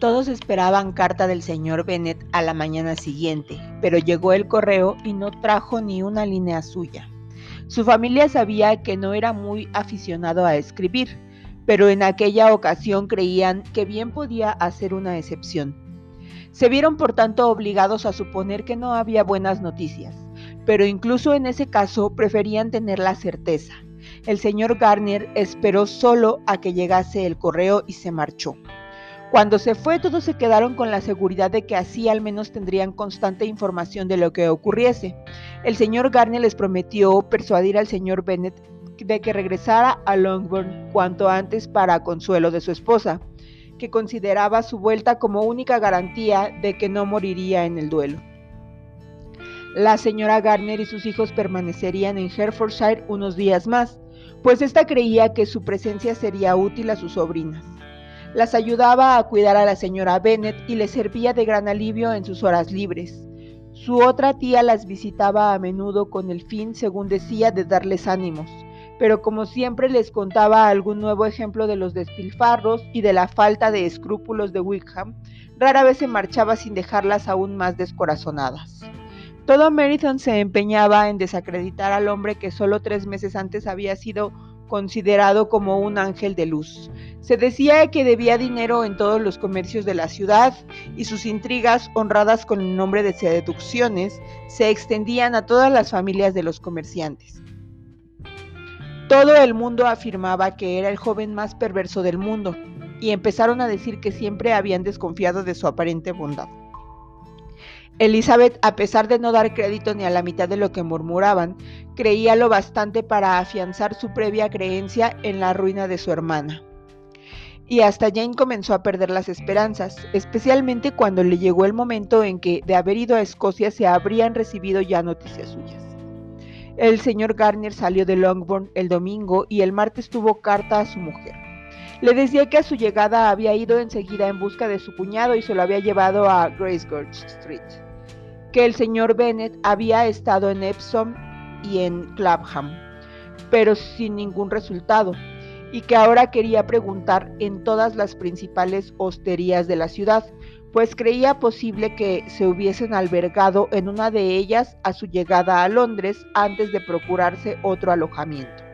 Todos esperaban carta del señor Bennet a la mañana siguiente, pero llegó el correo y no trajo ni una línea suya. Su familia sabía que no era muy aficionado a escribir, pero en aquella ocasión creían que bien podía hacer una excepción. Se vieron por tanto obligados a suponer que no había buenas noticias, pero incluso en ese caso preferían tener la certeza. El señor Garnier esperó solo a que llegase el correo y se marchó. Cuando se fue, todos se quedaron con la seguridad de que así al menos tendrían constante información de lo que ocurriese. El señor Garnier les prometió persuadir al señor Bennet de que regresara a Longbourn cuanto antes para consuelo de su esposa, que consideraba su vuelta como única garantía de que no moriría en el duelo. La señora Garner y sus hijos permanecerían en Herefordshire unos días más, pues ésta creía que su presencia sería útil a sus sobrinas. Las ayudaba a cuidar a la señora Bennet y le servía de gran alivio en sus horas libres. Su otra tía las visitaba a menudo con el fin, según decía, de darles ánimos, pero como siempre les contaba algún nuevo ejemplo de los despilfarros y de la falta de escrúpulos de Wickham, rara vez se marchaba sin dejarlas aún más descorazonadas. Todo Meriton se empeñaba en desacreditar al hombre que solo tres meses antes había sido considerado como un ángel de luz. Se decía que debía dinero en todos los comercios de la ciudad y sus intrigas, honradas con el nombre de seducciones, se extendían a todas las familias de los comerciantes. Todo el mundo afirmaba que era el joven más perverso del mundo y empezaron a decir que siempre habían desconfiado de su aparente bondad. Elizabeth, a pesar de no dar crédito ni a la mitad de lo que murmuraban, creía lo bastante para afianzar su previa creencia en la ruina de su hermana. Y hasta Jane comenzó a perder las esperanzas, especialmente cuando le llegó el momento en que, de haber ido a Escocia, se habrían recibido ya noticias suyas. El señor Garnier salió de Longbourn el domingo y el martes tuvo carta a su mujer. Le decía que a su llegada había ido enseguida en busca de su cuñado y se lo había llevado a Gracegorge Street que el señor Bennet había estado en Epsom y en Clapham, pero sin ningún resultado, y que ahora quería preguntar en todas las principales hosterías de la ciudad, pues creía posible que se hubiesen albergado en una de ellas a su llegada a Londres antes de procurarse otro alojamiento.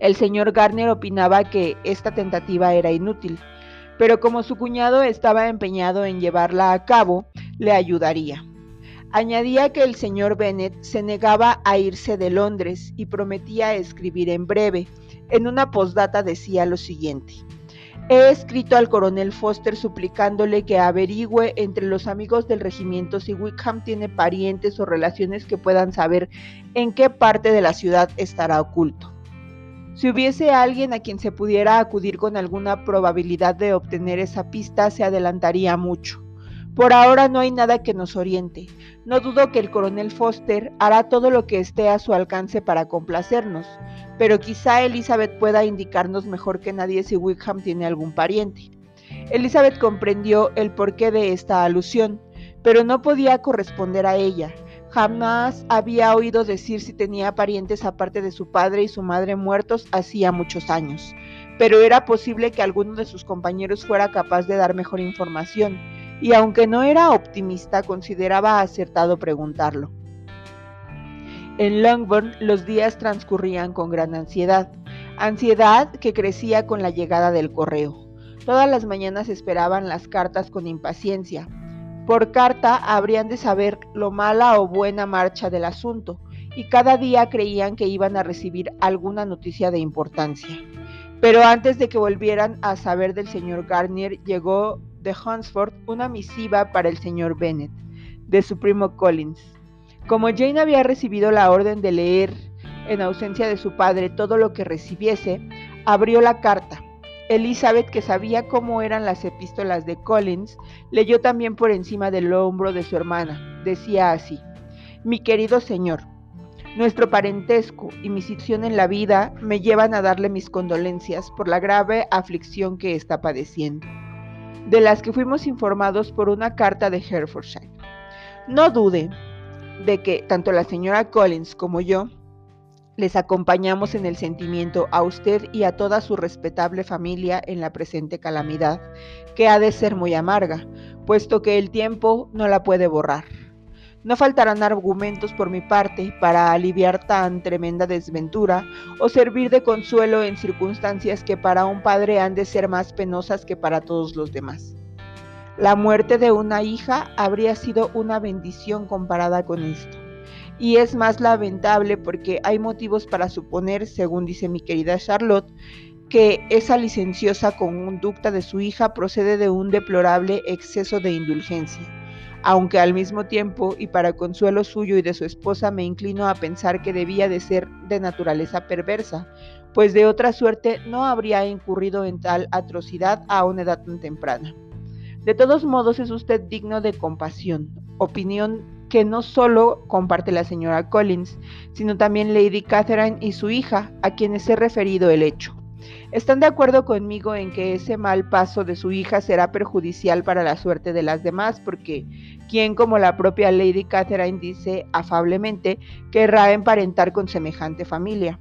El señor Garner opinaba que esta tentativa era inútil, pero como su cuñado estaba empeñado en llevarla a cabo, le ayudaría. Añadía que el señor Bennet se negaba a irse de Londres y prometía escribir en breve. En una postdata decía lo siguiente. He escrito al coronel Foster suplicándole que averigüe entre los amigos del regimiento si Wickham tiene parientes o relaciones que puedan saber en qué parte de la ciudad estará oculto. Si hubiese alguien a quien se pudiera acudir con alguna probabilidad de obtener esa pista, se adelantaría mucho. Por ahora no hay nada que nos oriente. No dudo que el coronel Foster hará todo lo que esté a su alcance para complacernos, pero quizá Elizabeth pueda indicarnos mejor que nadie si Wickham tiene algún pariente. Elizabeth comprendió el porqué de esta alusión, pero no podía corresponder a ella. Jamás había oído decir si tenía parientes aparte de su padre y su madre muertos hacía muchos años, pero era posible que alguno de sus compañeros fuera capaz de dar mejor información y aunque no era optimista, consideraba acertado preguntarlo. En Longbourn los días transcurrían con gran ansiedad, ansiedad que crecía con la llegada del correo. Todas las mañanas esperaban las cartas con impaciencia. Por carta habrían de saber lo mala o buena marcha del asunto, y cada día creían que iban a recibir alguna noticia de importancia. Pero antes de que volvieran a saber del señor Garnier, llegó de Hunsford una misiva para el señor Bennet, de su primo Collins. Como Jane había recibido la orden de leer, en ausencia de su padre, todo lo que recibiese, abrió la carta. Elizabeth, que sabía cómo eran las epístolas de Collins, leyó también por encima del hombro de su hermana. Decía así, Mi querido señor, nuestro parentesco y mi situación en la vida me llevan a darle mis condolencias por la grave aflicción que está padeciendo de las que fuimos informados por una carta de Herefordshire. No dude de que tanto la señora Collins como yo Les acompañamos en el sentimiento a usted y a toda su respetable familia en la presente calamidad, que ha de ser muy amarga, puesto que el tiempo no la puede borrar. No faltarán argumentos por mi parte para aliviar tan tremenda desventura o servir de consuelo en circunstancias que para un padre han de ser más penosas que para todos los demás. La muerte de una hija habría sido una bendición comparada con esto. Y es más lamentable porque hay motivos para suponer, según dice mi querida Charlotte, que esa licenciosa conducta de su hija procede de un deplorable exceso de indulgencia aunque al mismo tiempo y para consuelo suyo y de su esposa me inclino a pensar que debía de ser de naturaleza perversa, pues de otra suerte no habría incurrido en tal atrocidad a una edad tan temprana. De todos modos es usted digno de compasión, opinión que no solo comparte la señora Collins, sino también Lady Catherine y su hija, a quienes he referido el hecho. Están de acuerdo conmigo en que ese mal paso de su hija será perjudicial para la suerte de las demás, porque quien como la propia Lady Catherine dice afablemente, querrá emparentar con semejante familia.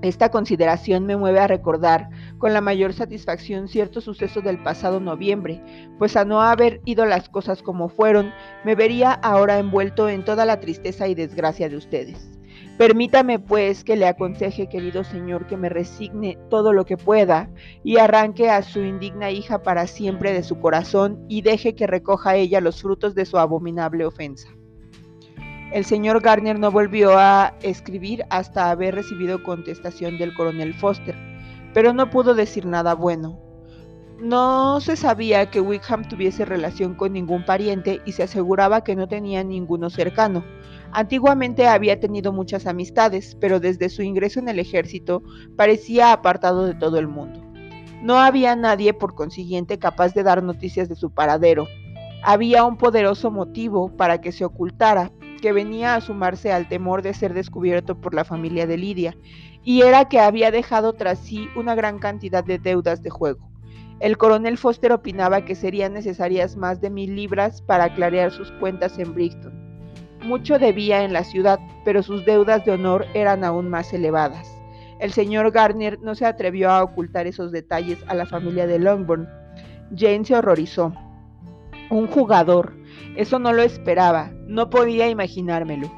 Esta consideración me mueve a recordar con la mayor satisfacción cierto suceso del pasado noviembre, pues a no haber ido las cosas como fueron, me vería ahora envuelto en toda la tristeza y desgracia de ustedes. Permítame pues que le aconseje, querido Señor, que me resigne todo lo que pueda y arranque a su indigna hija para siempre de su corazón y deje que recoja ella los frutos de su abominable ofensa. El señor Garner no volvió a escribir hasta haber recibido contestación del coronel Foster, pero no pudo decir nada bueno. No se sabía que Wickham tuviese relación con ningún pariente y se aseguraba que no tenía ninguno cercano Antiguamente había tenido muchas amistades, pero desde su ingreso en el ejército parecía apartado de todo el mundo. No había nadie, por consiguiente, capaz de dar noticias de su paradero. Había un poderoso motivo para que se ocultara, que venía a sumarse al temor de ser descubierto por la familia de Lidia, y era que había dejado tras sí una gran cantidad de deudas de juego. El coronel Foster opinaba que serían necesarias más de mil libras para clarear sus cuentas en Brixton. Mucho debía en la ciudad, pero sus deudas de honor eran aún más elevadas. El señor Garner no se atrevió a ocultar esos detalles a la familia de Longbourn. Jane se horrorizó. Un jugador. Eso no lo esperaba. No podía imaginármelo.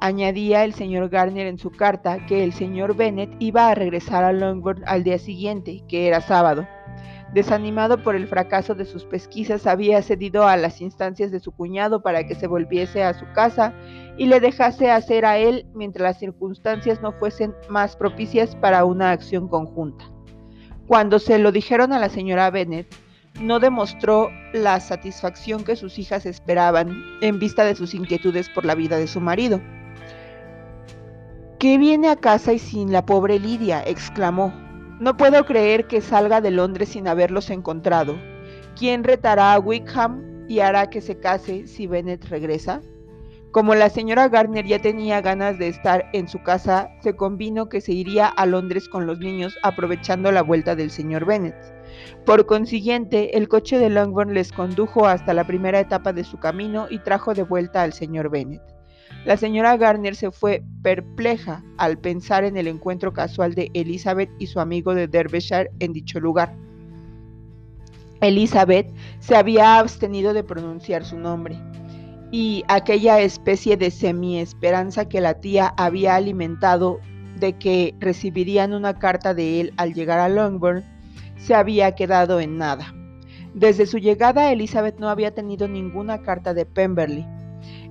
Añadía el señor Garner en su carta que el señor Bennet iba a regresar a Longbourn al día siguiente, que era sábado. Desanimado por el fracaso de sus pesquisas, había cedido a las instancias de su cuñado para que se volviese a su casa y le dejase hacer a él mientras las circunstancias no fuesen más propicias para una acción conjunta. Cuando se lo dijeron a la señora Bennet, no demostró la satisfacción que sus hijas esperaban en vista de sus inquietudes por la vida de su marido. ¿Qué viene a casa y sin la pobre Lidia? exclamó. No puedo creer que salga de Londres sin haberlos encontrado. ¿Quién retará a Wickham y hará que se case si Bennet regresa? Como la señora Garner ya tenía ganas de estar en su casa, se convino que se iría a Londres con los niños aprovechando la vuelta del señor Bennet. Por consiguiente, el coche de Longbourn les condujo hasta la primera etapa de su camino y trajo de vuelta al señor Bennet. La señora Garner se fue perpleja al pensar en el encuentro casual de Elizabeth y su amigo de Derbyshire en dicho lugar. Elizabeth se había abstenido de pronunciar su nombre, y aquella especie de semi-esperanza que la tía había alimentado de que recibirían una carta de él al llegar a Longbourn se había quedado en nada. Desde su llegada Elizabeth no había tenido ninguna carta de Pemberley,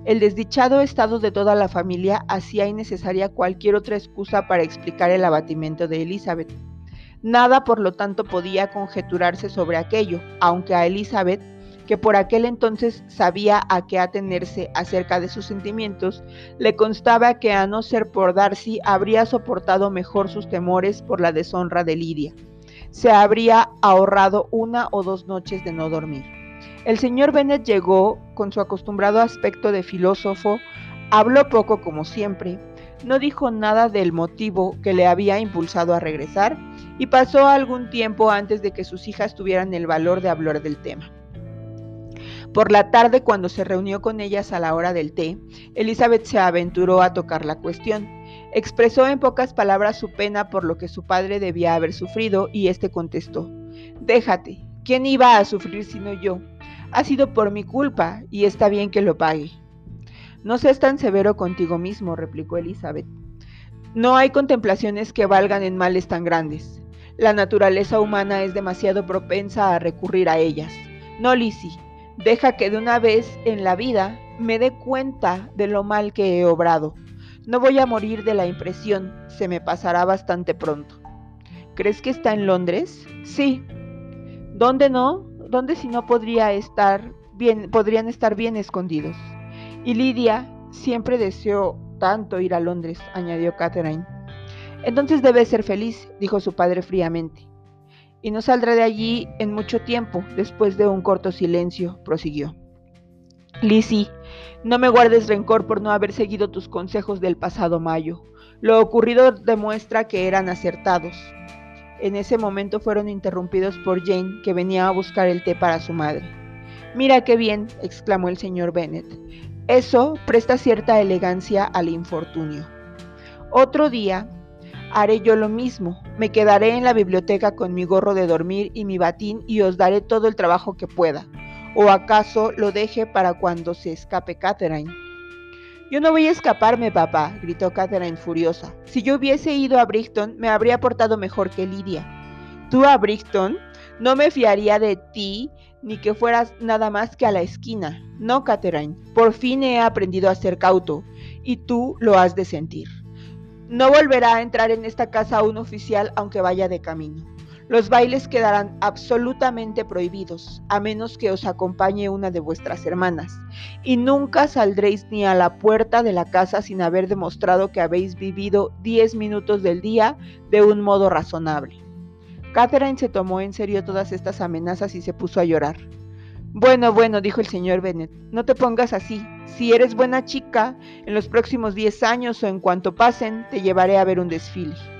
el desdichado estado de toda la familia hacía innecesaria cualquier otra excusa para explicar el abatimiento de Elizabeth. Nada, por lo tanto, podía conjeturarse sobre aquello, aunque a Elizabeth, que por aquel entonces sabía a qué atenerse acerca de sus sentimientos, le constaba que a no ser por Darcy habría soportado mejor sus temores por la deshonra de Lidia. Se habría ahorrado una o dos noches de no dormir. El señor Bennet llegó con su acostumbrado aspecto de filósofo, habló poco como siempre, no dijo nada del motivo que le había impulsado a regresar y pasó algún tiempo antes de que sus hijas tuvieran el valor de hablar del tema. Por la tarde, cuando se reunió con ellas a la hora del té, Elizabeth se aventuró a tocar la cuestión. Expresó en pocas palabras su pena por lo que su padre debía haber sufrido y éste contestó, Déjate, ¿quién iba a sufrir sino yo? Ha sido por mi culpa y está bien que lo pague. No seas tan severo contigo mismo, replicó Elizabeth. No hay contemplaciones que valgan en males tan grandes. La naturaleza humana es demasiado propensa a recurrir a ellas. No, Lizzie, deja que de una vez en la vida me dé cuenta de lo mal que he obrado. No voy a morir de la impresión, se me pasará bastante pronto. ¿Crees que está en Londres? Sí. ¿Dónde no? ¿Dónde si no podría estar bien, podrían estar bien escondidos? Y Lidia siempre deseó tanto ir a Londres, añadió Catherine. Entonces debe ser feliz, dijo su padre fríamente. Y no saldrá de allí en mucho tiempo, después de un corto silencio, prosiguió. Lizzie, no me guardes rencor por no haber seguido tus consejos del pasado mayo. Lo ocurrido demuestra que eran acertados. En ese momento fueron interrumpidos por Jane, que venía a buscar el té para su madre. Mira qué bien, exclamó el señor Bennet. Eso presta cierta elegancia al infortunio. Otro día haré yo lo mismo. Me quedaré en la biblioteca con mi gorro de dormir y mi batín y os daré todo el trabajo que pueda. ¿O acaso lo deje para cuando se escape Catherine? Yo no voy a escaparme, papá, gritó Catherine furiosa. Si yo hubiese ido a Brighton, me habría portado mejor que Lidia. ¿Tú a Brighton? No me fiaría de ti ni que fueras nada más que a la esquina. No, Catherine, por fin he aprendido a ser cauto, y tú lo has de sentir. No volverá a entrar en esta casa un oficial aunque vaya de camino. Los bailes quedarán absolutamente prohibidos, a menos que os acompañe una de vuestras hermanas, y nunca saldréis ni a la puerta de la casa sin haber demostrado que habéis vivido diez minutos del día de un modo razonable. Catherine se tomó en serio todas estas amenazas y se puso a llorar. Bueno, bueno, dijo el señor Bennet, no te pongas así. Si eres buena chica, en los próximos diez años o en cuanto pasen, te llevaré a ver un desfile.